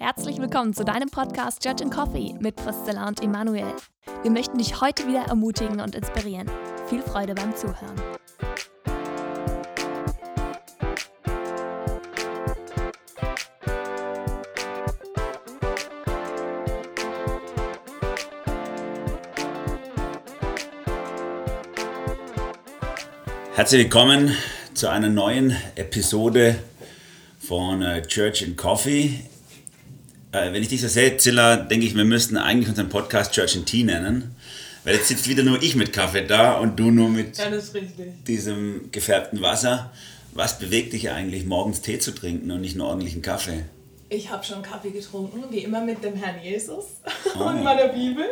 Herzlich willkommen zu deinem Podcast Judge and Coffee mit Priscilla und Emanuel. Wir möchten dich heute wieder ermutigen und inspirieren. Viel Freude beim Zuhören. Herzlich willkommen zu einer neuen Episode von äh, Church and Coffee. Äh, wenn ich dich so sehe, Zilla, denke ich, wir müssten eigentlich unseren Podcast Church and Tea nennen. Weil jetzt sitzt wieder nur ich mit Kaffee da und du nur mit diesem gefärbten Wasser. Was bewegt dich eigentlich, morgens Tee zu trinken und nicht nur ordentlichen Kaffee? Ich habe schon Kaffee getrunken, wie immer mit dem Herrn Jesus Oh. und meiner Bibel.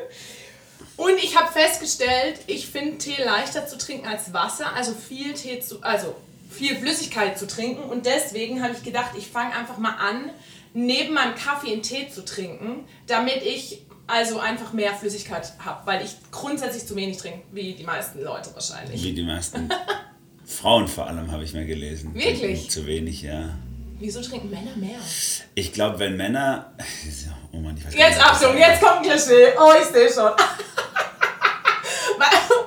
Und ich habe festgestellt, ich finde Tee leichter zu trinken als Wasser, also viel Tee zu, also viel Flüssigkeit zu trinken. Und deswegen habe ich gedacht, ich fange einfach mal an, neben meinem Kaffee einen Tee zu trinken, damit ich also einfach mehr Flüssigkeit habe, weil ich grundsätzlich zu wenig trinke, wie die meisten Leute wahrscheinlich. Wie die meisten Frauen vor allem, habe ich mir gelesen. Wirklich? Trinken Zu wenig, ja. Wieso trinken Männer mehr? Ich glaube, wenn Männer. Oh Mann, ich weiß Jetzt nicht, Achtung, jetzt kommt ein Klischee. Oh, ich sehe schon.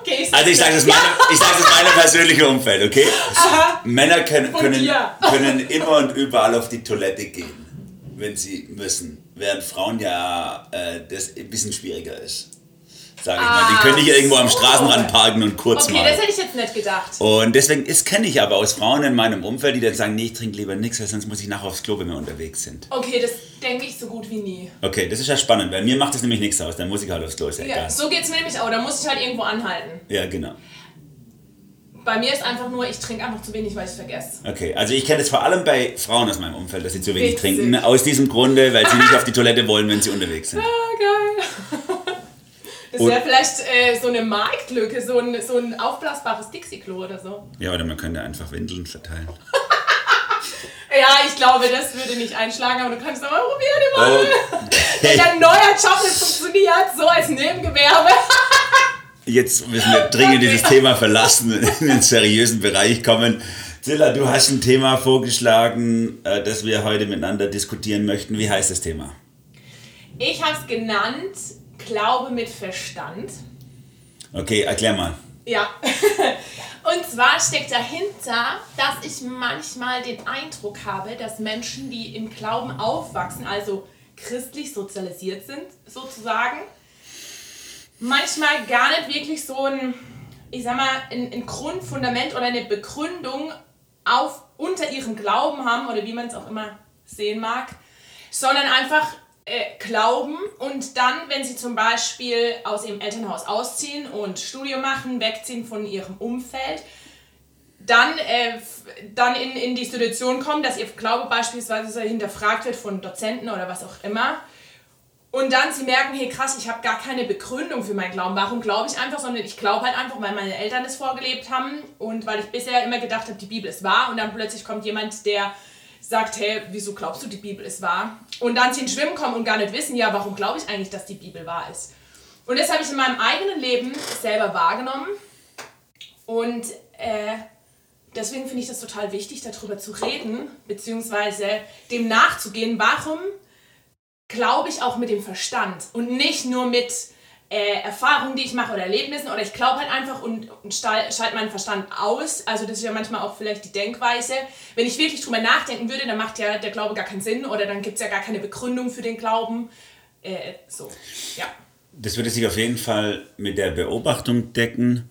okay, ich Also ich sage das, meine, ich sag das meine persönliche Umfeld, okay? Männer können, können, können immer und überall auf die Toilette gehen, wenn sie müssen. Während Frauen ja äh, das ein bisschen schwieriger ist. Sag ich mal. Die können nicht irgendwo am so. Straßenrand parken und kurz Okay, mal. das hätte ich jetzt nicht gedacht. Und deswegen das kenne ich aber aus Frauen in meinem Umfeld, die dann sagen, nee, ich trinke lieber nichts, weil sonst muss ich nachher aufs Klo, wenn wir unterwegs sind. Okay, das denke ich so gut wie nie. Okay, das ist ja spannend, weil mir macht das nämlich nichts aus, dann muss ich halt aufs Klo, ist ja Ja, egal. so geht es mir nämlich auch. Da muss ich halt irgendwo anhalten. Ja, genau. Bei mir ist einfach nur, ich trinke einfach zu wenig, weil ich es vergesse. Okay, also ich kenne das vor allem bei Frauen aus meinem Umfeld, dass sie zu wenig Witzig. trinken. Aus diesem Grunde, weil sie nicht auf die Toilette wollen, wenn sie unterwegs sind. Ah, geil. Das wäre vielleicht äh, so eine Marktlücke, so ein, so ein aufblasbares Dixie-Klo oder so. Ja, oder man könnte einfach Windeln verteilen. Ja, ich glaube, das würde nicht einschlagen, aber du kannst doch mal probieren, Oh. Emanuel. Dein neuer Job das funktioniert, so als Nebengewerbe. Jetzt müssen wir dringend dieses Thema verlassen und in den seriösen Bereich kommen. Zilla, du hast ein Thema vorgeschlagen, äh, das wir heute miteinander diskutieren möchten. Wie heißt das Thema? Ich habe es genannt, Glaube mit Verstand. Okay, erklär mal. Ja. Und zwar steckt dahinter, dass ich manchmal den Eindruck habe, dass Menschen, die im Glauben aufwachsen, also christlich sozialisiert sind, sozusagen, manchmal gar nicht wirklich so ein, ich sag mal, ein, ein Grundfundament oder eine Begründung auf, unter ihrem Glauben haben oder wie man es auch immer sehen mag, sondern einfach äh, glauben und dann, wenn sie zum Beispiel aus ihrem Elternhaus ausziehen und Studium machen, wegziehen von ihrem Umfeld, dann, äh, dann in, in die Situation kommen, dass ihr Glaube beispielsweise hinterfragt wird von Dozenten oder was auch immer. Und dann sie merken, hey krass, ich habe gar keine Begründung für meinen Glauben. Warum glaube ich einfach, sondern ich glaube halt einfach, weil meine Eltern es vorgelebt haben und weil ich bisher immer gedacht habe, die Bibel ist wahr und dann plötzlich kommt jemand, der sagt, hey, wieso glaubst du, die Bibel ist wahr? Und dann sie ins Schwimmen kommen und gar nicht wissen, ja, warum glaube ich eigentlich, dass die Bibel wahr ist? Und das habe ich in meinem eigenen Leben selber wahrgenommen und äh, deswegen finde ich das total wichtig, darüber zu reden, beziehungsweise dem nachzugehen, warum glaube ich auch mit dem Verstand und nicht nur mit äh, Erfahrungen, die ich mache oder Erlebnissen oder ich glaube halt einfach und, und schalte meinen Verstand aus. Also das ist ja manchmal auch vielleicht die Denkweise. Wenn ich wirklich drüber nachdenken würde, dann macht ja der Glaube gar keinen Sinn oder dann gibt es ja gar keine Begründung für den Glauben. Äh, so, ja. Das würde sich auf jeden Fall mit der Beobachtung decken,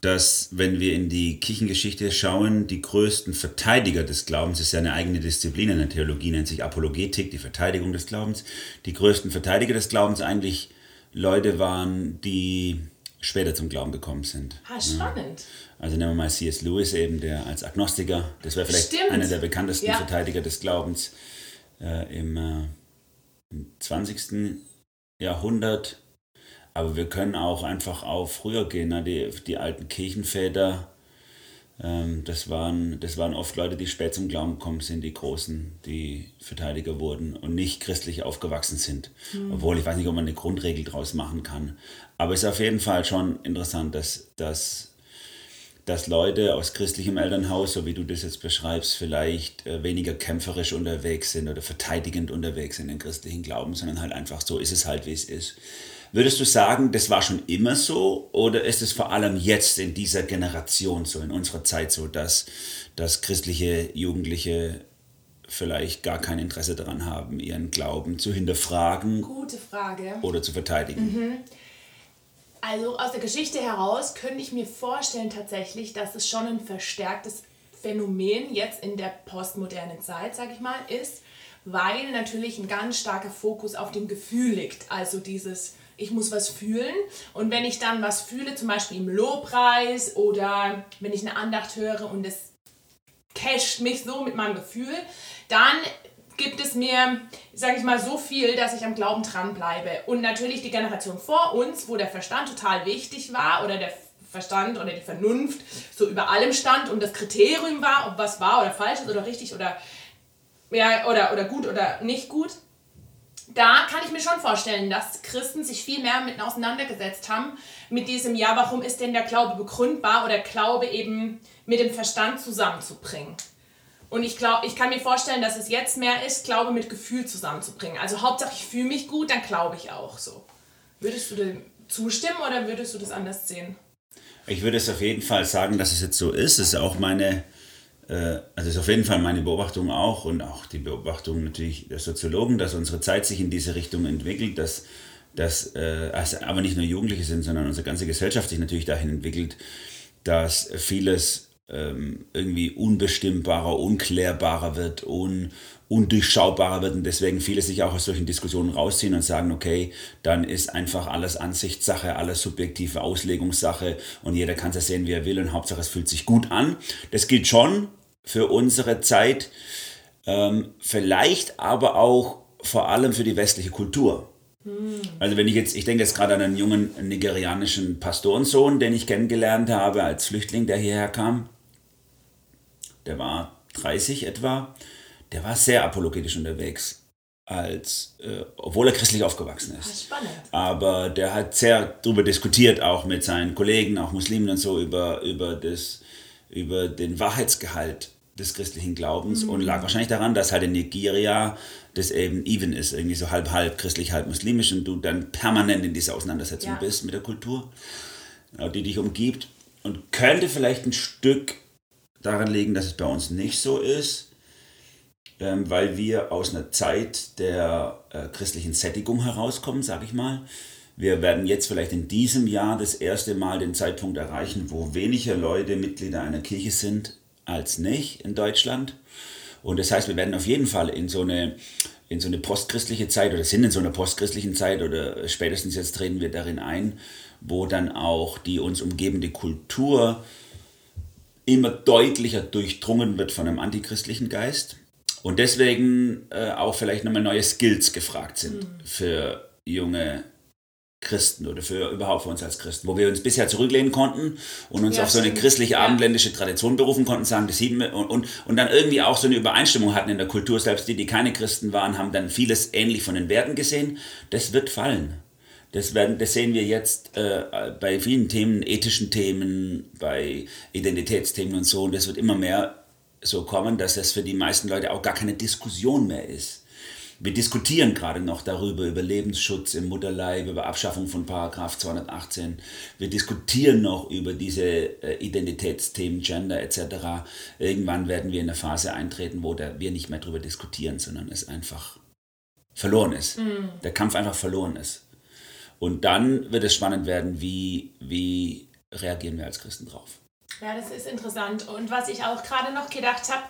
dass, wenn wir in die Kirchengeschichte schauen, die größten Verteidiger des Glaubens, ist ja eine eigene Disziplin in der Theologie, nennt sich Apologetik, die Verteidigung des Glaubens. Die größten Verteidiger des Glaubens eigentlich Leute waren, die später zum Glauben gekommen sind. Ah, spannend. Also nehmen wir mal C.S. Lewis eben, der als Agnostiker, das wäre vielleicht Stimmt. einer der bekanntesten Ja. Verteidiger des Glaubens äh, im, äh, im 20. Jahrhundert. Aber wir können auch einfach auf früher gehen, ne? die, die alten Kirchenväter, ähm, das, waren, das waren oft Leute, die spät zum Glauben gekommen sind, die Großen, die Verteidiger wurden und nicht christlich aufgewachsen sind. Obwohl ich weiß nicht, ob man eine Grundregel draus machen kann. Aber es ist auf jeden Fall schon interessant, dass, dass dass Leute aus christlichem Elternhaus, so wie du das jetzt beschreibst, vielleicht äh, weniger kämpferisch unterwegs sind oder verteidigend unterwegs sind in christlichen Glauben, sondern halt einfach so ist es halt, wie es ist. Würdest du sagen, das war schon immer so oder ist es vor allem jetzt in dieser Generation so, in unserer Zeit so, dass, dass christliche Jugendliche vielleicht gar kein Interesse daran haben, ihren Glauben zu hinterfragen? Gute Frage. Oder zu verteidigen? Mhm. Also aus der Geschichte heraus könnte ich mir vorstellen tatsächlich, dass es schon ein verstärktes Phänomen jetzt in der postmodernen Zeit, sage ich mal, ist, weil natürlich ein ganz starker Fokus auf dem Gefühl liegt. Also dieses, ich muss was fühlen und wenn ich dann was fühle, zum Beispiel im Lobpreis oder wenn ich eine Andacht höre und es casht mich so mit meinem Gefühl, dann gibt es mir, sage ich mal, so viel, dass ich am Glauben dranbleibe. Und natürlich die Generation vor uns, wo der Verstand total wichtig war oder der Verstand oder die Vernunft so über allem stand und das Kriterium war, ob was wahr oder falsch ist oder richtig oder, ja, oder, oder gut oder nicht gut. Da kann ich mir schon vorstellen, dass Christen sich viel mehr mit auseinandergesetzt haben, mit diesem, ja, warum ist denn der Glaube begründbar oder Glaube eben mit dem Verstand zusammenzubringen. Und ich glaube, ich kann mir vorstellen, dass es jetzt mehr ist, Glaube mit Gefühl zusammenzubringen. Also Hauptsache ich fühle mich gut, dann glaube ich auch so. Würdest du dem zustimmen oder würdest du das anders sehen? Ich würde es auf jeden Fall sagen, dass es jetzt so ist. Es ist auch meine, also ist auf jeden Fall meine Beobachtung auch und auch die Beobachtung natürlich der Soziologen, dass unsere Zeit sich in diese Richtung entwickelt, dass, dass äh, also aber nicht nur Jugendliche sind, sondern unsere ganze Gesellschaft sich natürlich dahin entwickelt, dass vieles ähm, irgendwie unbestimmbarer, unklärbarer wird, un, undurchschaubarer wird und deswegen viele sich auch aus solchen Diskussionen rausziehen und sagen, okay, dann ist einfach alles Ansichtssache, alles subjektive Auslegungssache und jeder kann es sehen, wie er will und Hauptsache es fühlt sich gut an. Das gilt schon für unsere Zeit, ähm, vielleicht aber auch vor allem für die westliche Kultur. Also wenn ich jetzt, ich denke jetzt gerade an einen jungen nigerianischen Pastorensohn, den ich kennengelernt habe als Flüchtling, der hierher kam der war 30 etwa, der war sehr apologetisch unterwegs, als, äh, obwohl er christlich aufgewachsen ist. Spannend. Aber der hat sehr darüber diskutiert, auch mit seinen Kollegen, auch Muslimen und so, über, über, das, über den Wahrheitsgehalt des christlichen Glaubens mhm. und lag wahrscheinlich daran, dass halt in Nigeria das eben even ist, irgendwie so halb halb christlich, halb muslimisch und du dann permanent in dieser Auseinandersetzung ja. bist mit der Kultur, die dich umgibt und könnte vielleicht ein Stück daran liegen, dass es bei uns nicht so ist, ähm, weil wir aus einer Zeit der äh, christlichen Sättigung herauskommen, sage ich mal. Wir werden jetzt vielleicht in diesem Jahr das erste Mal den Zeitpunkt erreichen, wo weniger Leute Mitglieder einer Kirche sind als nicht in Deutschland. Und das heißt, wir werden auf jeden Fall in so eine, in so eine postchristliche Zeit oder sind in so einer postchristlichen Zeit oder spätestens jetzt treten wir darin ein, wo dann auch die uns umgebende Kultur immer deutlicher durchdrungen wird von einem antichristlichen Geist und deswegen äh, auch vielleicht nochmal neue Skills gefragt sind mhm. für junge Christen oder für überhaupt für uns als Christen, wo wir uns bisher zurücklehnen konnten und uns ja, auf so eine christliche abendländische Tradition berufen konnten, sagen, das sieht und, und, und dann irgendwie auch so eine Übereinstimmung hatten in der Kultur, selbst die, die keine Christen waren, haben dann vieles ähnlich von den Werten gesehen. Das wird fallen. Das, werden, das sehen wir jetzt äh, bei vielen Themen, ethischen Themen, bei Identitätsthemen und so. Und das wird immer mehr so kommen, dass das für die meisten Leute auch gar keine Diskussion mehr ist. Wir diskutieren gerade noch darüber, über Lebensschutz im Mutterleib, über Abschaffung von Paragraph 218. Wir diskutieren noch über diese äh, Identitätsthemen, Gender etc. Irgendwann werden wir in eine Phase eintreten, wo wir nicht mehr darüber diskutieren, sondern es einfach verloren ist. Mm. Der Kampf einfach verloren ist. Und dann wird es spannend werden, wie, wie reagieren wir als Christen drauf. Ja, das ist interessant. Und was ich auch gerade noch gedacht habe,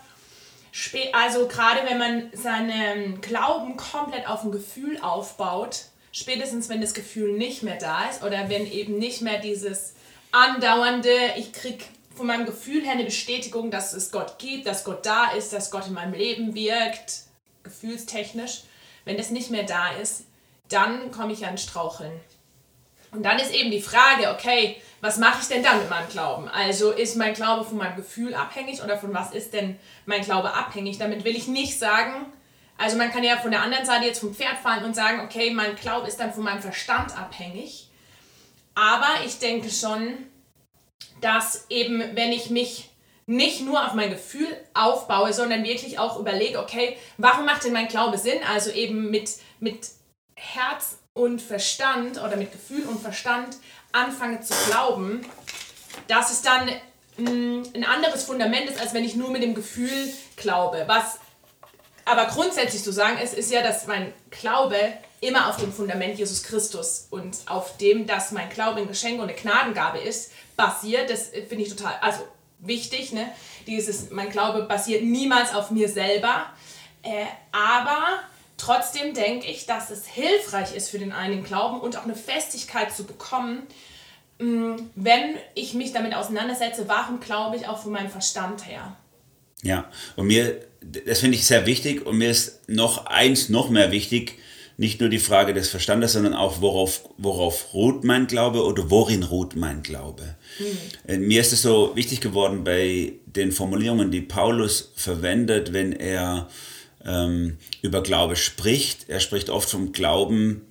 also gerade wenn man seinen Glauben komplett auf ein Gefühl aufbaut, spätestens wenn das Gefühl nicht mehr da ist oder wenn eben nicht mehr dieses andauernde, ich krieg von meinem Gefühl her eine Bestätigung, dass es Gott gibt, dass Gott da ist, dass Gott in meinem Leben wirkt, gefühlstechnisch, wenn das nicht mehr da ist, dann komme ich an Straucheln. Und dann ist eben die Frage, okay, was mache ich denn dann mit meinem Glauben? Also ist mein Glaube von meinem Gefühl abhängig oder von was ist denn mein Glaube abhängig? Damit will ich nicht sagen, also man kann ja von der anderen Seite jetzt vom Pferd fallen und sagen, okay, mein Glaube ist dann von meinem Verstand abhängig. Aber ich denke schon, dass eben, wenn ich mich nicht nur auf mein Gefühl aufbaue, sondern wirklich auch überlege, okay, warum macht denn mein Glaube Sinn? Also eben mit, mit Herz und Verstand oder mit Gefühl und Verstand anfange zu glauben, dass es dann mh, mm, ein anderes Fundament ist, als wenn ich nur mit dem Gefühl glaube. Was aber grundsätzlich zu sagen ist, ist ja, dass mein Glaube immer auf dem Fundament Jesus Christus und auf dem, dass mein Glaube ein Geschenk und eine Gnadengabe ist, basiert. Das finde ich total, also wichtig. Ne? Dieses, mein Glaube basiert niemals auf mir selber. Äh, aber trotzdem denke ich, dass es hilfreich ist für den einen Glauben und auch eine Festigkeit zu bekommen, mh, wenn ich mich damit auseinandersetze, warum glaube ich auch von meinem Verstand her. Ja, und mir, das finde ich sehr wichtig und mir ist noch eins noch mehr wichtig, nicht nur die Frage des Verstandes, sondern auch, worauf, worauf ruht mein Glaube oder worin ruht mein Glaube. Mhm. Mir ist es so wichtig geworden bei den Formulierungen, die Paulus verwendet, wenn er ähm, über Glaube spricht. Er spricht oft vom Glauben,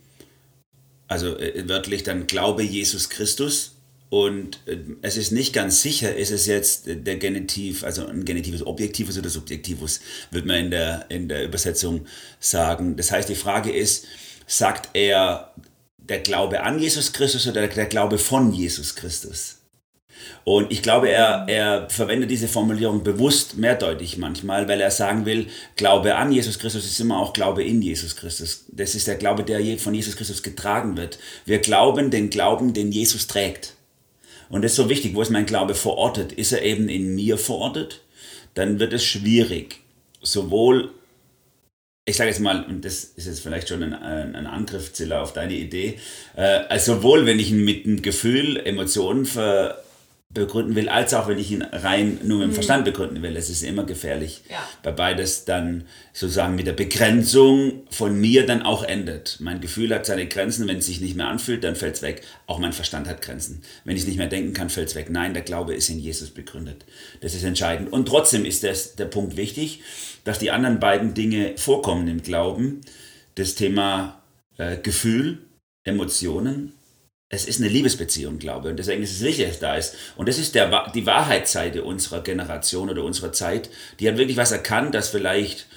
also äh, wörtlich dann Glaube Jesus Christus. Und äh, es ist nicht ganz sicher, ist es jetzt der Genitiv, also ein Genitives Objektivus oder Subjektivus, wird man in der, in der Übersetzung sagen. Das heißt, die Frage ist, sagt er der Glaube an Jesus Christus oder der Glaube von Jesus Christus? Und ich glaube, er, er verwendet diese Formulierung bewusst mehrdeutig manchmal, weil er sagen will, Glaube an Jesus Christus ist immer auch Glaube in Jesus Christus. Das ist der Glaube, der von Jesus Christus getragen wird. Wir glauben den Glauben, den Jesus trägt. Und das ist so wichtig, wo ist mein Glaube verortet? Ist er eben in mir verortet? Dann wird es schwierig, sowohl ich sage jetzt mal, und das ist jetzt vielleicht schon ein, ein Angriff, Zilla, auf deine Idee, äh, also sowohl wenn ich mit einem Gefühl, Emotionen ver, begründen will, als auch wenn ich ihn rein nur mit dem mhm. Verstand begründen will. Es ist immer gefährlich, ja. weil beides dann sozusagen mit der Begrenzung von mir dann auch endet. Mein Gefühl hat seine Grenzen, wenn es sich nicht mehr anfühlt, dann fällt es weg. Auch mein Verstand hat Grenzen. Wenn ich nicht mehr denken kann, fällt es weg. Nein, der Glaube ist in Jesus begründet. Das ist entscheidend. Und trotzdem ist das, der Punkt wichtig, dass die anderen beiden Dinge vorkommen im Glauben. Das Thema äh, Gefühl, Emotionen es ist eine Liebesbeziehung, glaube ich. Und deswegen ist es wichtig, dass es da ist. Und das ist der, die Wahrheitsseite unserer Generation oder unserer Zeit. Die hat wirklich was erkannt, dass vielleicht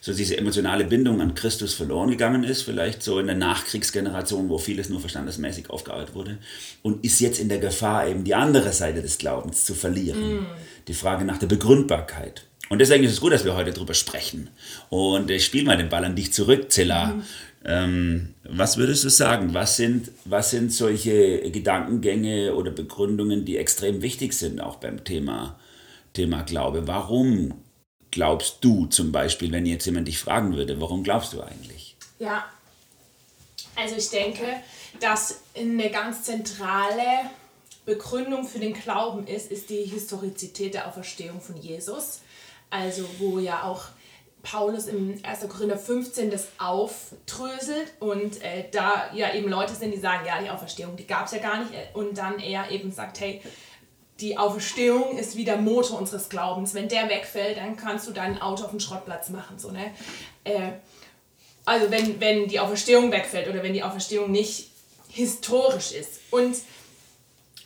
so diese emotionale Bindung an Christus verloren gegangen ist, vielleicht so in der Nachkriegsgeneration, wo vieles nur verstandesmäßig aufgearbeitet wurde, und ist jetzt in der Gefahr, eben die andere Seite des Glaubens zu verlieren. Mm. Die Frage nach der Begründbarkeit. Und deswegen ist es gut, dass wir heute darüber sprechen. Und ich spiele mal den Ball an dich zurück, Zilla. Mm. Ähm, was würdest du sagen? Was sind, was sind solche Gedankengänge oder Begründungen, die extrem wichtig sind, auch beim Thema, Thema Glaube? Warum glaubst du zum Beispiel, wenn jetzt jemand dich fragen würde, warum glaubst du eigentlich? Ja, also ich denke, dass eine ganz zentrale Begründung für den Glauben ist, ist die Historizität der Auferstehung von Jesus. Also wo ja auch Paulus im 1. Korinther 15 das aufdröselt und äh, da ja eben Leute sind, die sagen, ja, die Auferstehung, die gab es ja gar nicht und dann er eben sagt, hey, die Auferstehung ist wie der Motor unseres Glaubens. Wenn der wegfällt, dann kannst du dein Auto auf den Schrottplatz machen. So, ne? Äh, also wenn, wenn die Auferstehung wegfällt oder wenn die Auferstehung nicht historisch ist. Und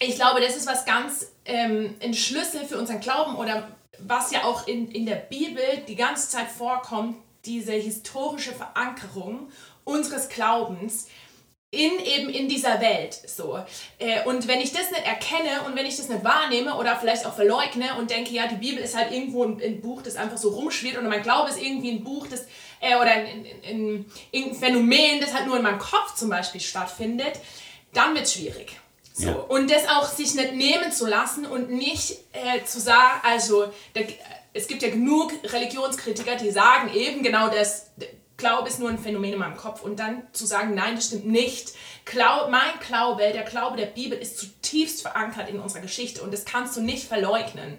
ich glaube, das ist was ganz ähm, ein Schlüssel für unseren Glauben oder was ja auch in, in der Bibel die ganze Zeit vorkommt, diese historische Verankerung unseres Glaubens in eben in dieser Welt so. Äh, und wenn ich das nicht erkenne und wenn ich das nicht wahrnehme oder vielleicht auch verleugne und denke ja die Bibel ist halt irgendwo ein, ein Buch das einfach so rumschwirrt oder mein Glaube ist irgendwie ein Buch das äh, oder ein, ein, ein, Phänomen das halt nur in meinem Kopf zum Beispiel stattfindet dann wird es schwierig so. Ja. Und das auch sich nicht nehmen zu lassen und nicht äh, zu sagen, also der, es gibt ja genug Religionskritiker, die sagen eben genau das, Glaube ist nur ein Phänomen in meinem Kopf und dann zu sagen, nein, das stimmt nicht. Glaub, mein Glaube, der Glaube der Bibel ist zutiefst verankert in unserer Geschichte und das kannst du nicht verleugnen.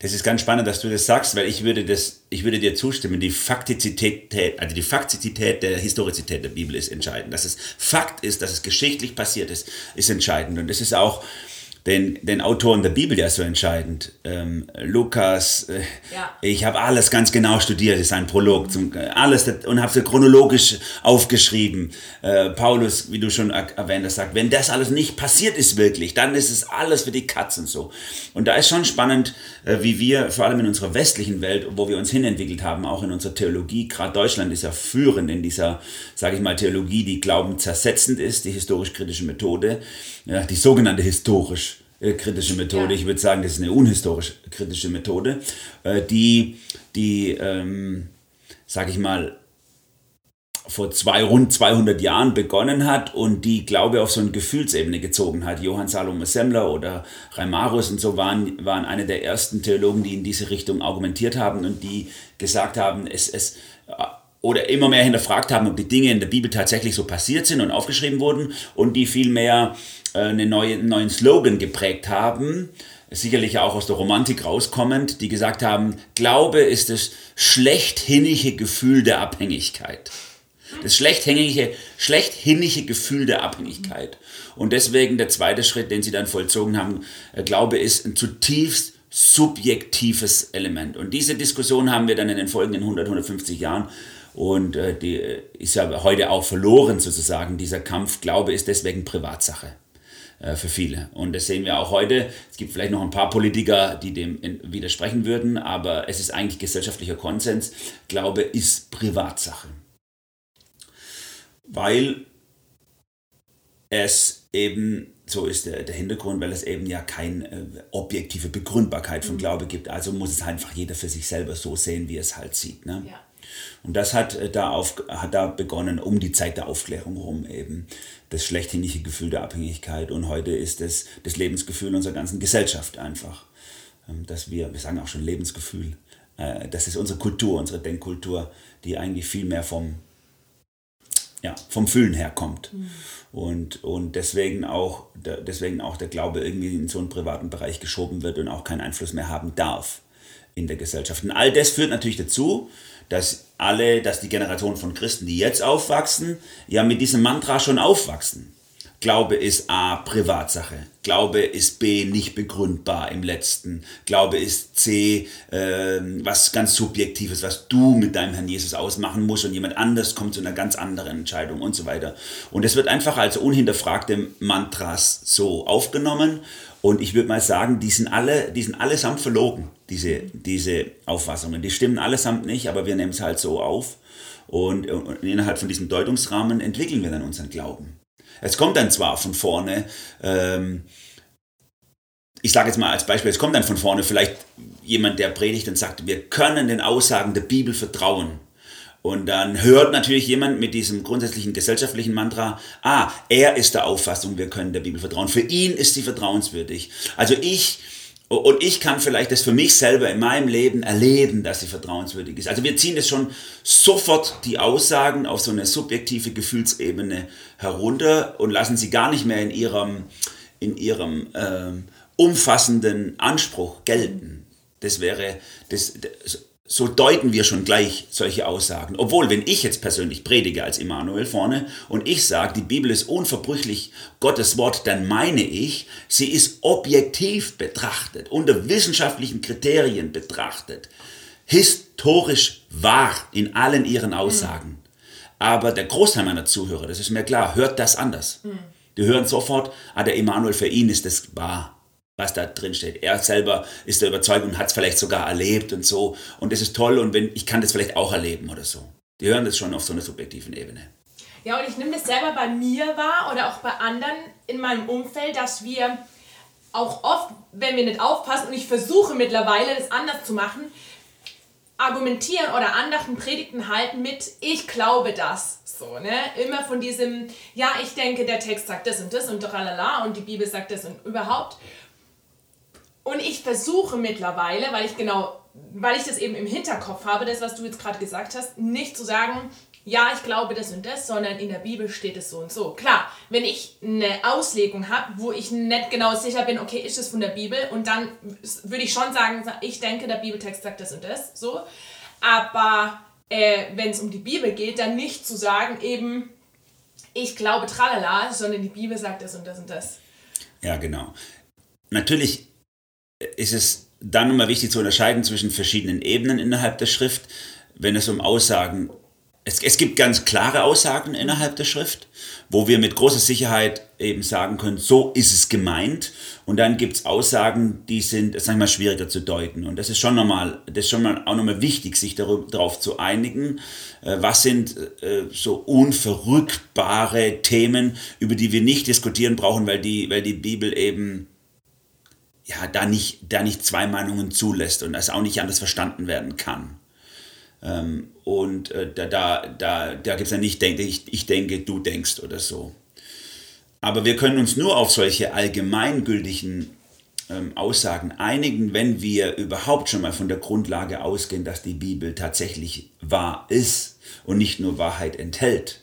Das ist ganz spannend, dass du das sagst, weil ich würde, das, ich würde dir zustimmen, die Faktizität, also die Faktizität der Historizität der Bibel ist entscheidend. Dass es Fakt ist, dass es geschichtlich passiert ist, ist entscheidend. Und das ist auch den, den Autoren der Bibel ja so entscheidend. Ähm, Lukas, äh, Ja. ich habe alles ganz genau studiert, ist ein Prolog, zum, alles und habe es chronologisch aufgeschrieben. Äh, Paulus, wie du schon er- erwähnt hast, sagt, wenn das alles nicht passiert ist wirklich, dann ist es alles für die Katzen so. Und da ist schon spannend, äh, wie wir, vor allem in unserer westlichen Welt, wo wir uns hinentwickelt haben, auch in unserer Theologie, gerade Deutschland ist ja führend in dieser, sage ich mal, Theologie, die Glauben zersetzend ist, die historisch-kritische Methode, ja, die sogenannte historisch äh, kritische Methode. Ja. Ich würde sagen, das ist eine unhistorisch kritische Methode, äh, die, die ähm, sage ich mal, vor zwei, rund 200 Jahren begonnen hat und die Glaube auf so eine Gefühlsebene gezogen hat. Johann Salome Semmler oder Reimarus und so waren, waren eine der ersten Theologen, die in diese Richtung argumentiert haben und die gesagt haben, es, es oder immer mehr hinterfragt haben, ob die Dinge in der Bibel tatsächlich so passiert sind und aufgeschrieben wurden und die vielmehr äh, eine neue, einen neuen Slogan geprägt haben, sicherlich auch aus der Romantik rauskommend, die gesagt haben, Glaube ist das schlechthinnige Gefühl der Abhängigkeit. Das schlechthängige, schlechthinnige Gefühl der Abhängigkeit. Und deswegen der zweite Schritt, den sie dann vollzogen haben, äh, Glaube ist ein zutiefst subjektives Element. Und diese Diskussion haben wir dann in den folgenden 100, 150 Jahren und äh, die äh, ist ja heute auch verloren sozusagen. Dieser Kampf, Glaube ist deswegen Privatsache äh, für viele. Und das sehen wir auch heute. Es gibt vielleicht noch ein paar Politiker, die dem widersprechen würden, aber es ist eigentlich gesellschaftlicher Konsens. Glaube ist Privatsache. Weil es eben, so ist der, der Hintergrund, weil es eben ja keine äh, objektive Begründbarkeit von Glaube gibt. Also muss es einfach jeder für sich selber so sehen, wie es halt sieht. Ne? Ja. Und das hat äh, da, auf, hat da begonnen, um die Zeit der Aufklärung rum eben, das schlechthinnige Gefühl der Abhängigkeit. Und heute ist es das Lebensgefühl unserer ganzen Gesellschaft einfach. Ähm, Dass wir, wir sagen auch schon Lebensgefühl, äh, das ist unsere Kultur, unsere Denkkultur, die eigentlich viel mehr vom, ja, vom Fühlen herkommt. Und, und deswegen, auch, deswegen auch der Glaube irgendwie in so einen privaten Bereich geschoben wird und auch keinen Einfluss mehr haben darf in der Gesellschaft. Und all das führt natürlich dazu, dass alle, dass die Generation von Christen, die jetzt aufwachsen, ja mit diesem Mantra schon aufwachsen. Glaube ist A, Privatsache. Glaube ist B, nicht begründbar im letzten. Glaube ist C, äh, was ganz Subjektives, was du mit deinem Herrn Jesus ausmachen musst und jemand anders kommt zu einer ganz anderen Entscheidung und so weiter. Und es wird einfach als unhinterfragte Mantras so aufgenommen und ich würde mal sagen, die sind alle, die sind allesamt verlogen, diese, diese Auffassungen. Die stimmen allesamt nicht, aber wir nehmen es halt so auf. Und, und innerhalb von diesem Deutungsrahmen entwickeln wir dann unseren Glauben. Es kommt dann zwar von vorne, ähm, ich sage jetzt mal als Beispiel, es kommt dann von vorne vielleicht jemand, der predigt und sagt, wir können den Aussagen der Bibel vertrauen. Und dann hört natürlich jemand mit diesem grundsätzlichen gesellschaftlichen Mantra, ah, er ist der Auffassung, wir können der Bibel vertrauen. Für ihn ist sie vertrauenswürdig. Also ich, und ich kann vielleicht das für mich selber in meinem Leben erleben, dass sie vertrauenswürdig ist. Also wir ziehen das schon sofort die Aussagen auf so eine subjektive Gefühlsebene herunter und lassen sie gar nicht mehr in ihrem, in ihrem ähm, umfassenden Anspruch gelten. Das wäre, das, das, so deuten wir schon gleich solche Aussagen. Obwohl, wenn ich jetzt persönlich predige als Immanuel vorne und ich sage, die Bibel ist unverbrüchlich Gottes Wort, dann meine ich, sie ist objektiv betrachtet, unter wissenschaftlichen Kriterien betrachtet, historisch wahr in allen ihren Aussagen. Aber der Großteil meiner Zuhörer, das ist mir klar, hört das anders. Die hören sofort, ah, der Immanuel, für ihn ist das wahr was da drin steht. Er selber ist der Überzeugung und hat es vielleicht sogar erlebt und so. Und das ist toll und wenn, ich kann das vielleicht auch erleben oder so. Die hören das schon auf so einer subjektiven Ebene. Ja, und ich nehme das selber bei mir wahr oder auch bei anderen in meinem Umfeld, dass wir auch oft, wenn wir nicht aufpassen, und ich versuche mittlerweile das anders zu machen, argumentieren oder Andachten, Predigten halten mit, ich glaube das. So, ne? Immer von diesem, ja, ich denke, der Text sagt das und das und tralala und die Bibel sagt das und überhaupt. Und ich versuche mittlerweile, weil ich genau, weil ich das eben im Hinterkopf habe, das, was du jetzt gerade gesagt hast, nicht zu sagen, ja, ich glaube das und das, sondern in der Bibel steht es so und so. Klar, wenn ich eine Auslegung habe, wo ich nicht genau sicher bin, okay, ist es von der Bibel, und dann würde ich schon sagen, ich denke, der Bibeltext sagt das und das, so. Aber äh, wenn es um die Bibel geht, dann nicht zu sagen, eben, ich glaube tralala, sondern die Bibel sagt das und das und das. Ja, genau. natürlich ist es dann nochmal wichtig zu unterscheiden zwischen verschiedenen Ebenen innerhalb der Schrift, wenn es um Aussagen es, es gibt ganz klare Aussagen innerhalb der Schrift, wo wir mit großer Sicherheit eben sagen können, so ist es gemeint. Und dann gibt es Aussagen, die sind, sag ich mal, schwieriger zu deuten. Und das ist schon nochmal, das ist schon mal auch nochmal wichtig, sich darauf zu einigen, äh, was sind äh, so unverrückbare Themen, über die wir nicht diskutieren brauchen, weil die, weil die Bibel eben ja, da nicht, da nicht zwei Meinungen zulässt und das auch nicht anders verstanden werden kann. Ähm, und äh, da, da, da, da gibt es ja nicht, denke ich, ich denke, du denkst oder so. Aber wir können uns nur auf solche allgemeingültigen ähm, Aussagen einigen, wenn wir überhaupt schon mal von der Grundlage ausgehen, dass die Bibel tatsächlich wahr ist und nicht nur Wahrheit enthält.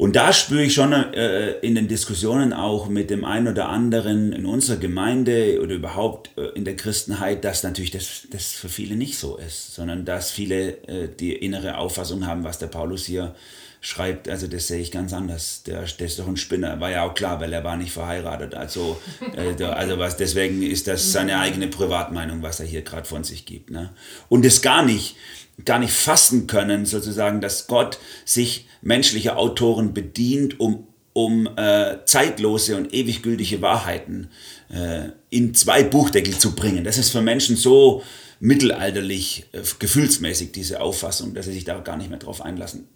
Und da spüre ich schon äh, in den Diskussionen auch mit dem einen oder anderen in unserer Gemeinde oder überhaupt äh, in der Christenheit, dass natürlich das, das für viele nicht so ist, sondern dass viele äh, die innere Auffassung haben, was der Paulus hier schreibt, also das sehe ich ganz anders. Der, der ist doch ein Spinner, war ja auch klar, weil er war nicht verheiratet. Also, äh, also was, deswegen ist das seine eigene Privatmeinung, was er hier gerade von sich gibt. Ne? Und das gar nicht, gar nicht fassen können, sozusagen, dass Gott sich menschlicher Autoren bedient, um, um äh, zeitlose und ewig gültige Wahrheiten äh, in zwei Buchdeckel zu bringen. Das ist für Menschen so mittelalterlich, äh, gefühlsmäßig, diese Auffassung, dass sie sich da gar nicht mehr drauf einlassen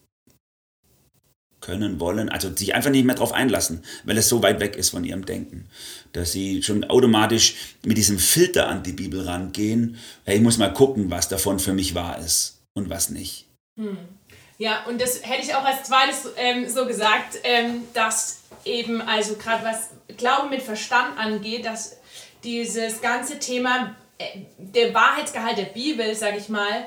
können, wollen, also sich einfach nicht mehr drauf einlassen, weil es so weit weg ist von ihrem Denken, dass sie schon automatisch mit diesem Filter an die Bibel rangehen, hey, ich muss mal gucken, was davon für mich wahr ist und was nicht. Hm. Ja, und das hätte ich auch als zweites ähm, so gesagt, ähm, dass eben, also gerade was Glauben mit Verstand angeht, dass dieses ganze Thema, äh, der Wahrheitsgehalt der Bibel, sage ich mal,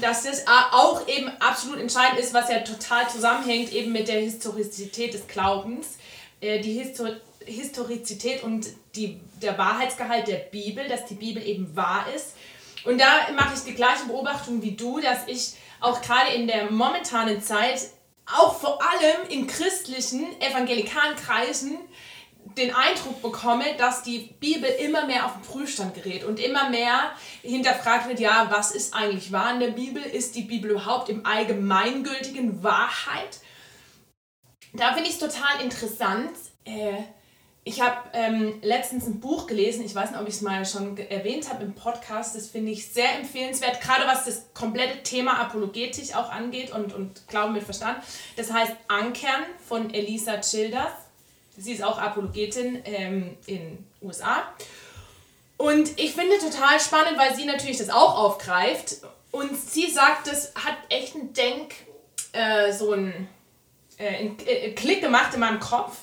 dass das auch eben absolut entscheidend ist, was ja total zusammenhängt eben mit der Historizität des Glaubens. Äh, die Histor Historizität und die, der Wahrheitsgehalt der Bibel, dass die Bibel eben wahr ist. Und da mache ich die gleiche Beobachtung wie du, dass ich auch gerade in der momentanen Zeit, auch vor allem in christlichen, evangelikalen Kreisen, den Eindruck bekomme, dass die Bibel immer mehr auf den Prüfstand gerät und immer mehr hinterfragt wird, ja, was ist eigentlich wahr in der Bibel? Ist die Bibel überhaupt im allgemeingültigen Wahrheit? Da finde ich es total interessant. Äh, ich habe ähm, letztens ein Buch gelesen, ich weiß nicht, ob ich es mal schon erwähnt habe im Podcast, das finde ich sehr empfehlenswert, gerade was das komplette Thema Apologetik auch angeht und, und Glauben mit Verstand. Das heißt Ankern von Elisa Childers. Sie ist auch Apologetin ähm, in USA. Und ich finde total spannend, weil sie natürlich das auch aufgreift. Und sie sagt, das hat echt einen Denk, äh, so einen, äh, einen äh, Klick gemacht in meinem Kopf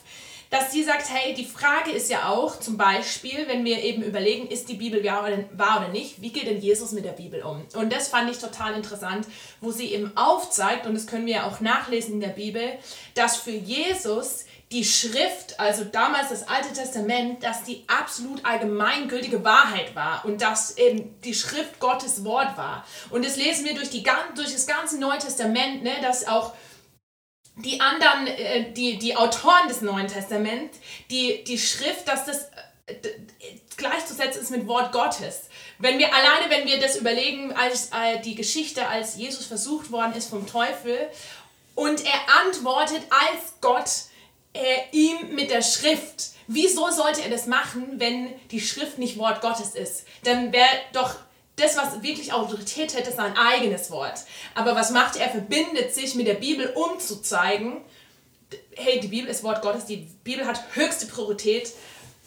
dass sie sagt, hey, die Frage ist ja auch zum Beispiel, wenn wir eben überlegen, ist die Bibel wahr oder nicht, wie geht denn Jesus mit der Bibel um? Und das fand ich total interessant, wo sie eben aufzeigt, und das können wir ja auch nachlesen in der Bibel, dass für Jesus die Schrift, also damals das Alte Testament, dass die absolut allgemeingültige Wahrheit war und dass eben die Schrift Gottes Wort war. Und das lesen wir durch, die, durch das ganze Neue Testament, ne, dass auch die anderen, äh, die, die Autoren des Neuen Testaments, die, die Schrift, dass das äh, gleichzusetzen ist mit Wort Gottes. Wenn wir alleine, wenn wir das überlegen, als äh, die Geschichte, als Jesus versucht worden ist vom Teufel und er antwortet als Gott äh, ihm mit der Schrift. Wieso sollte er das machen, wenn die Schrift nicht Wort Gottes ist? Dann wäre doch das, was wirklich Autorität hätte, sein eigenes Wort. Aber was macht er? Er verbindet sich mit der Bibel, um zu zeigen, hey, die Bibel ist Wort Gottes, die Bibel hat höchste Priorität.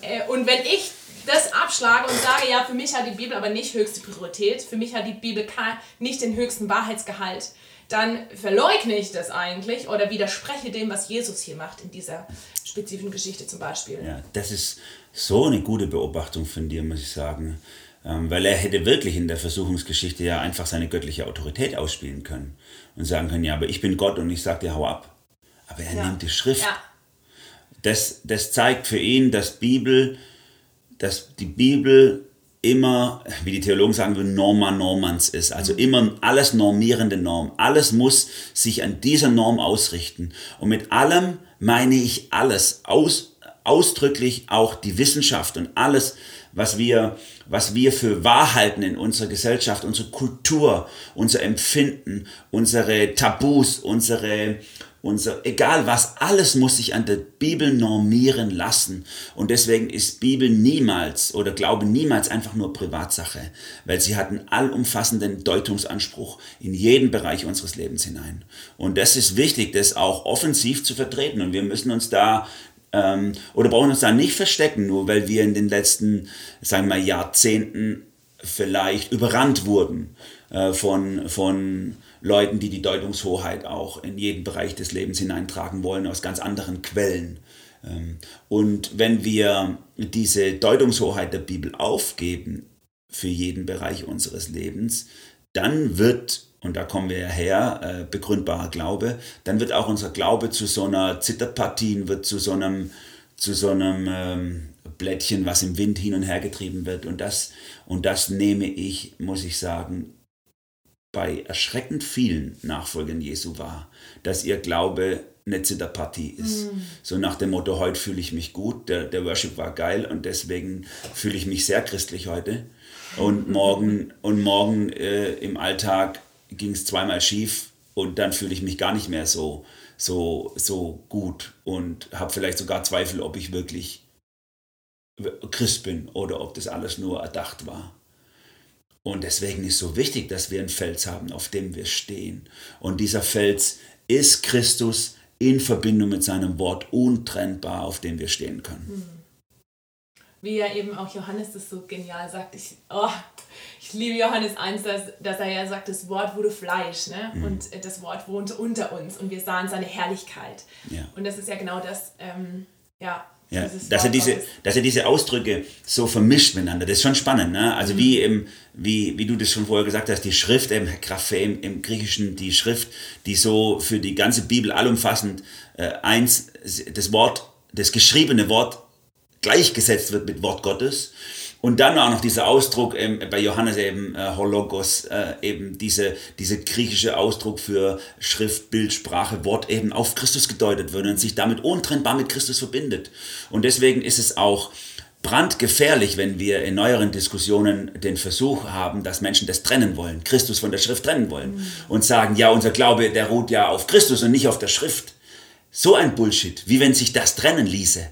Äh, und wenn ich das abschlage und sage, ja, für mich hat die Bibel aber nicht höchste Priorität, für mich hat die Bibel nicht den höchsten Wahrheitsgehalt, dann verleugne ich das eigentlich oder widerspreche dem, was Jesus hier macht in dieser spezifischen Geschichte zum Beispiel. Ja, das ist so eine gute Beobachtung von dir, muss ich sagen. Ähm, weil er hätte wirklich in der Versuchungsgeschichte ja einfach seine göttliche Autorität ausspielen können und sagen können, ja, aber ich bin Gott und ich sage dir, hau ab. Aber er ja. nimmt die Schrift. Ja. Das, das zeigt für ihn, dass Bibel, dass die Bibel immer, wie die Theologen sagen würden, Norma Normans ist. Also mhm. immer alles normierende Norm. Alles muss sich an dieser Norm ausrichten. Und mit allem meine ich alles. Aus, ausdrücklich auch die Wissenschaft und alles, was wir, was wir für wahr halten in unserer Gesellschaft, unsere Kultur, unser Empfinden, unsere Tabus, unsere, unser, egal was, alles muss sich an der Bibel normieren lassen. Und deswegen ist Bibel niemals oder Glaube niemals einfach nur Privatsache, weil sie hat einen allumfassenden Deutungsanspruch in jeden Bereich unseres Lebens hinein. Und das ist wichtig, das auch offensiv zu vertreten. Und wir müssen uns da ähm, oder brauchen uns da nicht verstecken, nur weil wir in den letzten, sagen wir mal, Jahrzehnten vielleicht überrannt wurden äh, von, von Leuten, die die Deutungshoheit auch in jeden Bereich des Lebens hineintragen wollen, aus ganz anderen Quellen. Ähm, und wenn wir diese Deutungshoheit der Bibel aufgeben für jeden Bereich unseres Lebens, dann wird, und da kommen wir ja her, äh, begründbarer Glaube, dann wird auch unser Glaube zu so einer Zitterpartie, wird zu so einem, zu so einem ähm, Blättchen, was im Wind hin und her getrieben wird. Und das, und das nehme ich, muss ich sagen, bei erschreckend vielen Nachfolgern Jesu war, dass ihr Glaube eine Zitterpartie ist. Mm. So nach dem Motto, heute fühle ich mich gut, der, der Worship war geil und deswegen fühle ich mich sehr christlich heute. Und morgen, und morgen äh, im Alltag ging es zweimal schief und dann fühle ich mich gar nicht mehr so, so, so gut und habe vielleicht sogar Zweifel, ob ich wirklich Christ bin oder ob das alles nur erdacht war. Und deswegen ist so wichtig, dass wir einen Fels haben, auf dem wir stehen. Und dieser Fels ist Christus in Verbindung mit seinem Wort untrennbar, auf dem wir stehen können. Hm. Wie ja eben auch Johannes das so genial sagt. Ich, oh, ich liebe Johannes 1, dass, dass er ja sagt, das Wort wurde Fleisch ne? Mhm. und das Wort wohnte unter uns und wir sahen seine Herrlichkeit. Ja. Und das ist ja genau das, ähm, ja, ja, dass er, diese, dass er diese Ausdrücke so vermischt miteinander, das ist schon spannend. Ne? Also mhm. wie, im, wie, wie du das schon vorher gesagt hast, die Schrift, im Graphe im, im Griechischen, die Schrift, die so für die ganze Bibel allumfassend äh, eins, das Wort, das geschriebene Wort gleichgesetzt wird mit Wort Gottes und dann auch noch dieser Ausdruck ähm, bei Johannes eben äh, Hologos, äh, eben diese, diese griechische Ausdruck für Schrift, Bild, Sprache, Wort eben auf Christus gedeutet wird und sich damit untrennbar mit Christus verbindet. Und deswegen ist es auch brandgefährlich, wenn wir in neueren Diskussionen den Versuch haben, dass Menschen das trennen wollen, Christus von der Schrift trennen wollen mhm. und sagen, ja, unser Glaube, der ruht ja auf Christus und nicht auf der Schrift. So ein Bullshit, wie wenn sich das trennen ließe.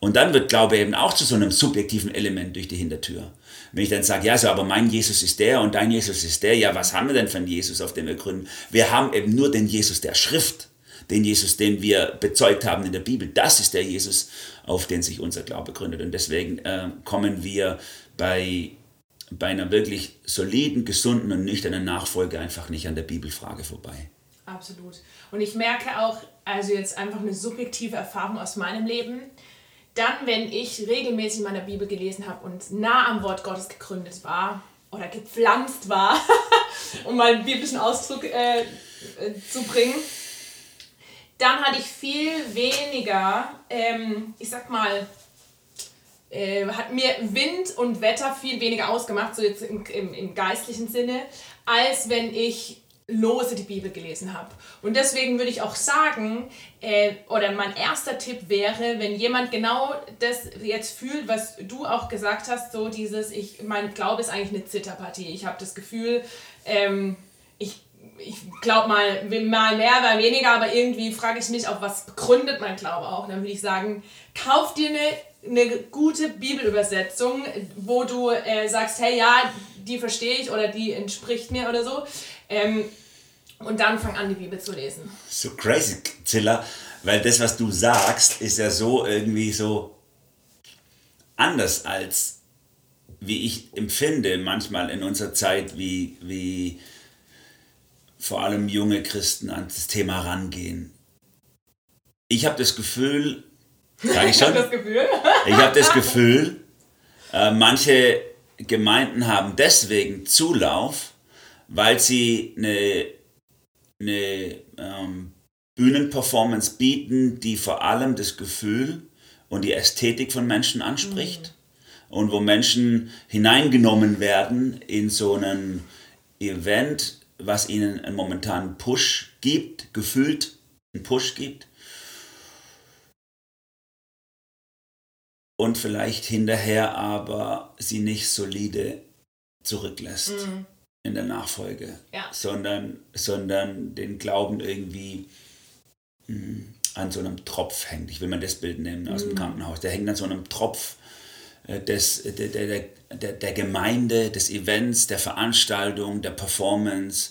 Und dann wird Glaube eben auch zu so einem subjektiven Element durch die Hintertür. Wenn ich dann sage, ja, so, aber mein Jesus ist der und dein Jesus ist der, ja, was haben wir denn von Jesus, auf dem wir gründen? Wir haben eben nur den Jesus der Schrift, den Jesus, den wir bezeugt haben in der Bibel. Das ist der Jesus, auf den sich unser Glaube gründet. Und deswegen äh, kommen wir bei, bei einer wirklich soliden, gesunden und nüchternen Nachfolge einfach nicht an der Bibelfrage vorbei. Absolut. Und ich merke auch, also jetzt einfach eine subjektive Erfahrung aus meinem Leben, dann, wenn ich regelmäßig meine Bibel gelesen habe und nah am Wort Gottes gegründet war oder gepflanzt war, um mal einen biblischen Ausdruck äh, äh, zu bringen, dann hatte ich viel weniger, ähm, ich sag mal, äh, hat mir Wind und Wetter viel weniger ausgemacht, so jetzt im, im, im geistlichen Sinne, als wenn ich lose die Bibel gelesen habe. Und deswegen würde ich auch sagen, äh, oder mein erster Tipp wäre, wenn jemand genau das jetzt fühlt, was du auch gesagt hast, so dieses, ich, mein Glaube ist eigentlich eine Zitterpartie. Ich habe das Gefühl, ähm, ich ich glaube mal, mal mehr, mal weniger, aber irgendwie frage ich mich auch, was begründet mein Glaube auch. Dann würde ich sagen, kauf dir eine, eine gute Bibelübersetzung, wo du äh, sagst, hey, ja, die verstehe ich oder die entspricht mir oder so. Ähm, und dann fang an, die Bibel zu lesen. So crazy, Zilla, weil das, was du sagst, ist ja so irgendwie so anders als wie ich empfinde manchmal in unserer Zeit, wie, wie vor allem junge Christen an das Thema rangehen. Ich habe das Gefühl, sage ich schon, ich habe das Gefühl, ich habe das Gefühl äh, manche Gemeinden haben deswegen Zulauf, weil sie eine, eine ähm, Bühnenperformance bieten, die vor allem das Gefühl und die Ästhetik von Menschen anspricht mhm. und wo Menschen hineingenommen werden in so einen Event, was ihnen einen momentanen Push gibt, gefühlt einen Push gibt und vielleicht hinterher aber sie nicht solide zurücklässt Mhm. In der Nachfolge, Ja. sondern, sondern den Glauben irgendwie mh, an so einem Tropf hängt. Ich will mal das Bild nehmen aus dem Krankenhaus. Der hängt an so einem Tropf äh, des, der, der, der, der, der Gemeinde, des Events, der Veranstaltung, der Performance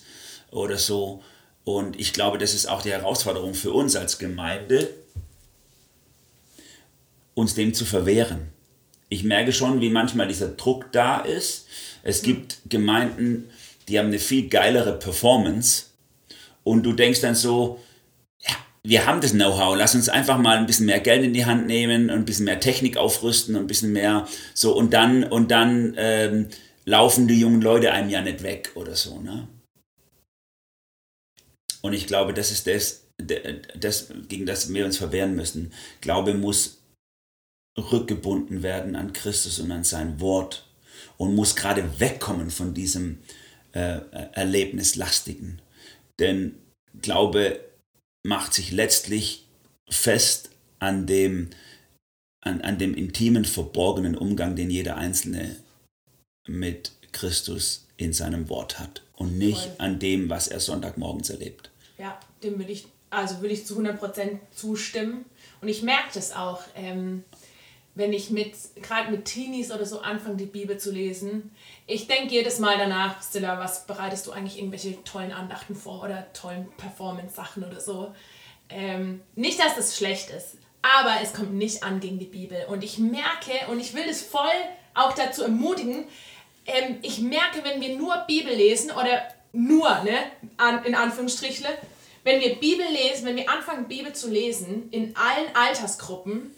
oder so. Und ich glaube, das ist auch die Herausforderung für uns als Gemeinde, uns dem zu verwehren. Ich merke schon, wie manchmal dieser Druck da ist. Es gibt Gemeinden, die haben eine viel geilere Performance und du denkst dann so, ja, wir haben das Know-how, lass uns einfach mal ein bisschen mehr Geld in die Hand nehmen und ein bisschen mehr Technik aufrüsten und ein bisschen mehr so und dann und dann ähm, laufen die jungen Leute einem ja nicht weg oder so, ne? Und ich glaube, das ist das, das, gegen das wir uns verwehren müssen. Glaube muss rückgebunden werden an Christus und an sein Wort und muss gerade wegkommen von diesem äh, Erlebnislastigen. Denn Glaube macht sich letztlich fest an dem, an, an dem intimen, verborgenen Umgang, den jeder Einzelne mit Christus in seinem Wort hat und nicht Voll. an dem, was er Sonntagmorgens erlebt. Ja, dem will ich, also will ich zu 100% zustimmen. Und ich merke das auch, ähm, wenn ich mit, gerade mit Teenies oder so anfange, die Bibel zu lesen. Ich denke jedes Mal danach, Stella, was bereitest du eigentlich irgendwelche tollen Andachten vor oder tollen Performance-Sachen oder so. Ähm, nicht, dass das schlecht ist, aber es kommt nicht an gegen die Bibel. Und ich merke, und ich will das voll auch dazu ermutigen, ähm, ich merke, wenn wir nur Bibel lesen oder nur, ne, an, in Anführungsstrichle, wenn wir Bibel lesen, wenn wir anfangen, Bibel zu lesen, in allen Altersgruppen,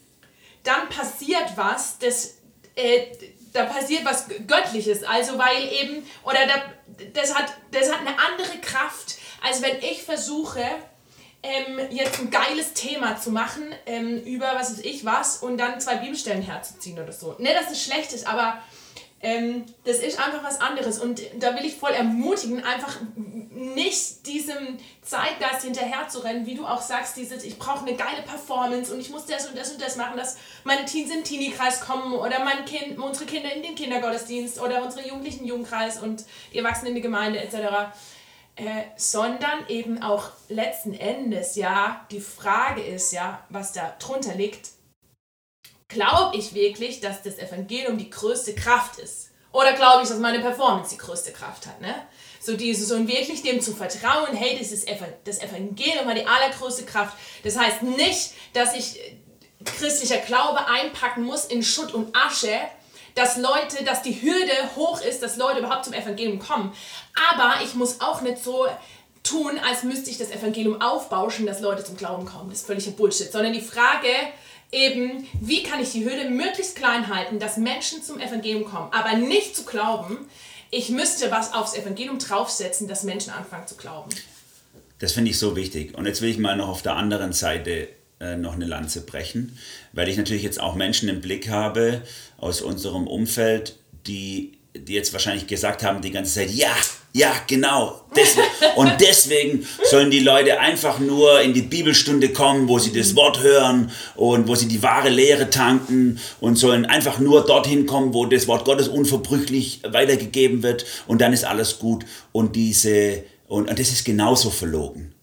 dann passiert was, das, äh, da passiert was Göttliches. Also weil eben, oder da, das, hat, das hat eine andere Kraft, als wenn ich versuche, ähm, jetzt ein geiles Thema zu machen ähm, über was weiß ich was und dann zwei Bibelstellen herzuziehen oder so. Ne, dass es schlecht ist, aber ähm, das ist einfach was anderes und da will ich voll ermutigen, einfach nicht diesem Zeitgeist hinterher zu rennen, wie du auch sagst, dieses, ich brauche eine geile Performance und ich muss das und das und das machen, dass meine Teens in den Teenie-Kreis kommen oder mein Kind, unsere Kinder in den Kindergottesdienst oder unsere Jugendlichen den Jugendkreis und die Erwachsenen in die Gemeinde etc. Äh, sondern eben auch letzten Endes ja die Frage ist ja, was da drunter liegt, glaube ich wirklich, dass das Evangelium die größte Kraft ist? Oder glaube ich, dass meine Performance die größte Kraft hat? Ne? So dieses und wirklich dem zu vertrauen, hey, das, ist das Evangelium hat die allergrößte Kraft. Das heißt nicht, dass ich äh, christlicher Glaube einpacken muss in Schutt und Asche, dass Leute, dass die Hürde hoch ist, dass Leute überhaupt zum Evangelium kommen. Aber ich muss auch nicht so tun, als müsste ich das Evangelium aufbauschen, dass Leute zum Glauben kommen. Das ist völliger Bullshit. Sondern die Frage eben, wie kann ich die Hürde möglichst klein halten, dass Menschen zum Evangelium kommen, aber nicht zu glauben, ich müsste was aufs Evangelium draufsetzen, dass Menschen anfangen zu glauben. Das finde ich so wichtig. Und jetzt will ich mal noch auf der anderen Seite äh, noch eine Lanze brechen, weil ich natürlich jetzt auch Menschen im Blick habe aus unserem Umfeld, die, die jetzt wahrscheinlich gesagt haben die ganze Zeit, ja, ja, genau. Deswegen, und deswegen sollen die Leute einfach nur in die Bibelstunde kommen, wo sie das Wort hören und wo sie die wahre Lehre tanken und sollen einfach nur dorthin kommen, wo das Wort Gottes unverbrüchlich weitergegeben wird und dann ist alles gut. Und diese, und, und das ist genauso verlogen,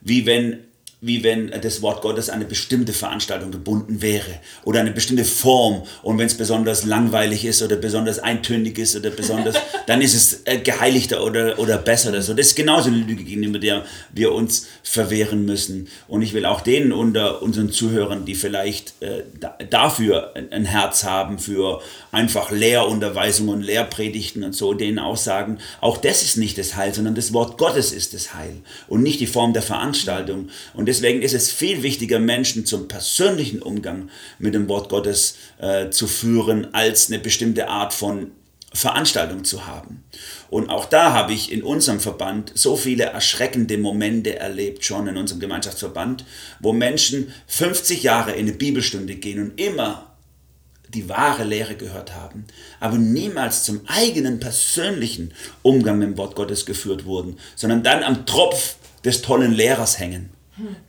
wie wenn wie wenn das Wort Gottes an eine bestimmte Veranstaltung gebunden wäre oder eine bestimmte Form und wenn es besonders langweilig ist oder besonders eintönig ist oder besonders, dann ist es äh, geheiligter oder, oder besser oder so. Das ist genauso eine Lüge, gegenüber der wir uns verwehren müssen. Und ich will auch denen unter unseren Zuhörern, die vielleicht äh, da, dafür ein, Herz haben, für einfach Lehrunterweisung und Lehrpredigten und so, denen auch sagen, auch das ist nicht das Heil, sondern das Wort Gottes ist das Heil und nicht die Form der Veranstaltung. Und deswegen ist es viel wichtiger, Menschen zum persönlichen Umgang mit dem Wort Gottes äh, zu führen, als eine bestimmte Art von Veranstaltung zu haben. Und auch da habe ich in unserem Verband so viele erschreckende Momente erlebt, schon in unserem Gemeinschaftsverband, wo Menschen 50 Jahre in eine Bibelstunde gehen und immer die wahre Lehre gehört haben, aber niemals zum eigenen persönlichen Umgang mit dem Wort Gottes geführt wurden, sondern dann am Tropf des tollen Lehrers hängen,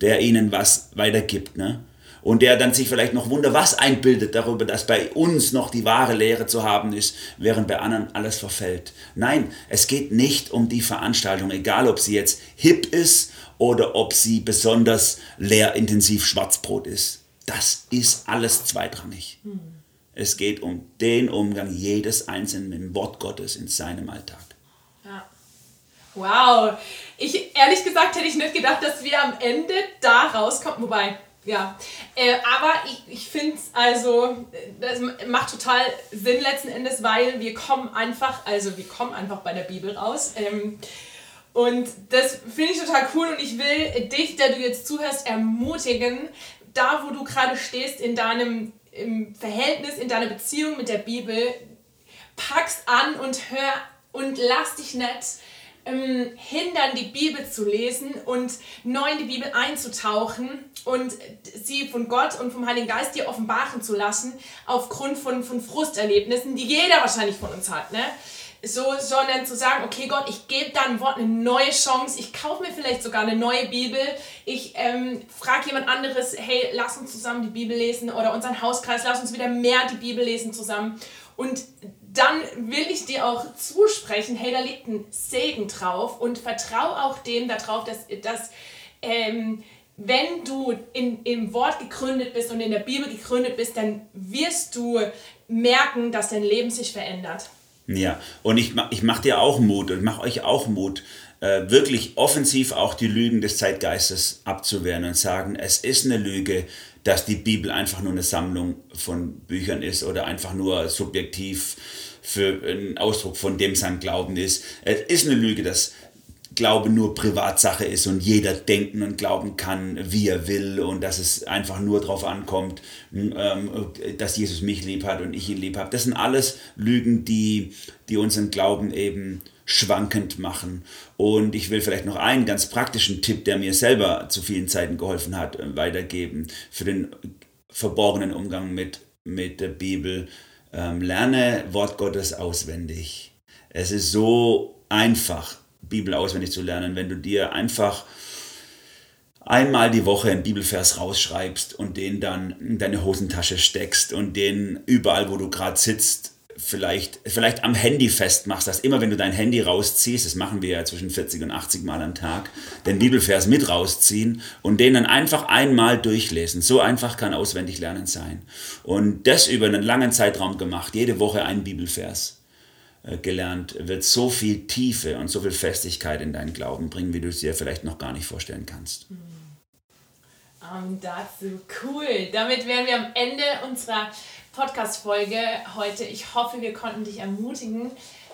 der ihnen was weitergibt. Ne? und der dann sich vielleicht noch wunder was einbildet darüber, dass bei uns noch die wahre Lehre zu haben ist, während bei anderen alles verfällt. Nein, es geht nicht um die Veranstaltung, egal ob sie jetzt hip ist oder ob sie besonders lehrintensiv Schwarzbrot ist. Das ist alles zweitrangig. Hm. Es geht um den Umgang jedes Einzelnen mit dem Wort Gottes in seinem Alltag. Wow. Ich, ehrlich gesagt hätte ich nicht gedacht, dass wir am Ende da rauskommen. Wobei, ja. Äh, aber ich, ich finde es also, das macht total Sinn letzten Endes, weil wir kommen einfach, also wir kommen einfach bei der Bibel raus. Ähm, und das finde ich total cool und ich will dich, der du jetzt zuhörst, ermutigen, da wo du gerade stehst in deinem im Verhältnis, in deiner Beziehung mit der Bibel, packst an und hör und lass dich nicht ähm, hindern, die Bibel zu lesen und neu in die Bibel einzutauchen und sie von Gott und vom Heiligen Geist dir offenbaren zu lassen, aufgrund von, von Frusterlebnissen, die jeder wahrscheinlich von uns hat. Ne? so, sondern zu sagen, okay Gott, ich gebe deinem Wort eine neue Chance, ich kaufe mir vielleicht sogar eine neue Bibel, ich ähm, frage jemand anderes, hey, lass uns zusammen die Bibel lesen oder unseren Hauskreis, lass uns wieder mehr die Bibel lesen zusammen. Und dann will ich dir auch zusprechen, hey, da liegt ein Segen drauf und vertraue auch dem darauf, dass, dass ähm, wenn du in, im Wort gegründet bist und in der Bibel gegründet bist, dann wirst du merken, dass dein Leben sich verändert. Ja, und ich, ich mache dir auch Mut und mache euch auch Mut, äh, wirklich offensiv auch die Lügen des Zeitgeistes abzuwehren und sagen, es ist eine Lüge, dass die Bibel einfach nur eine Sammlung von Büchern ist oder einfach nur subjektiv für einen Ausdruck von dem sein Glauben ist. Es ist eine Lüge, dass Glaube nur Privatsache ist und jeder denken und glauben kann, wie er will und dass es einfach nur darauf ankommt, ähm, dass Jesus mich lieb hat und ich ihn lieb habe. Das sind alles Lügen, die, die unseren Glauben eben schwankend machen. Und ich will vielleicht noch einen ganz praktischen Tipp, der mir selber zu vielen Zeiten geholfen hat, äh, weitergeben für den verborgenen Umgang mit, mit der Bibel. Ähm, lerne Wort Gottes auswendig. Es ist so einfach Bibel auswendig zu lernen, wenn du dir einfach einmal die Woche einen Bibelvers rausschreibst und den dann in deine Hosentasche steckst und den überall, wo du gerade sitzt, vielleicht, vielleicht am Handy festmachst, dass immer wenn du dein Handy rausziehst, das machen wir ja zwischen 40 und 80 Mal am Tag, den Bibelvers mit rausziehen und den dann einfach einmal durchlesen. So einfach kann auswendig lernen sein. Und das über einen langen Zeitraum gemacht, jede Woche einen Bibelvers. Äh, gelernt, wird so viel Tiefe und so viel Festigkeit in deinen Glauben bringen, wie du es dir vielleicht noch gar nicht vorstellen kannst. Um, ähm, dazu cool. Damit wären wir am Ende unserer Podcast-Folge heute. Ich hoffe, wir konnten dich ermutigen,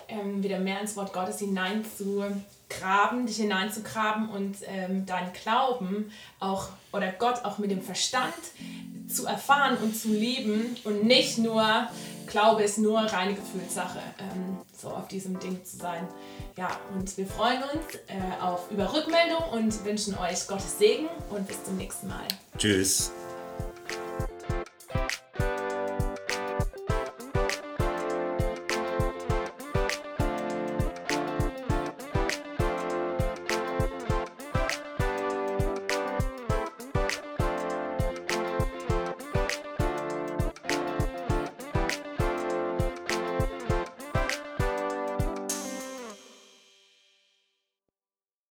ähm, wieder mehr ins Wort Gottes hineinzugraben, dich hineinzugraben und ähm, deinen Glauben auch oder Gott auch mit dem Verstand zu erfahren und zu lieben und nicht nur Glaube ist nur reine Gefühlssache, ähm, so auf diesem Ding zu sein. Ja, und wir freuen uns äh, auf über Rückmeldung und wünschen euch Gottes Segen und bis zum nächsten Mal. Tschüss.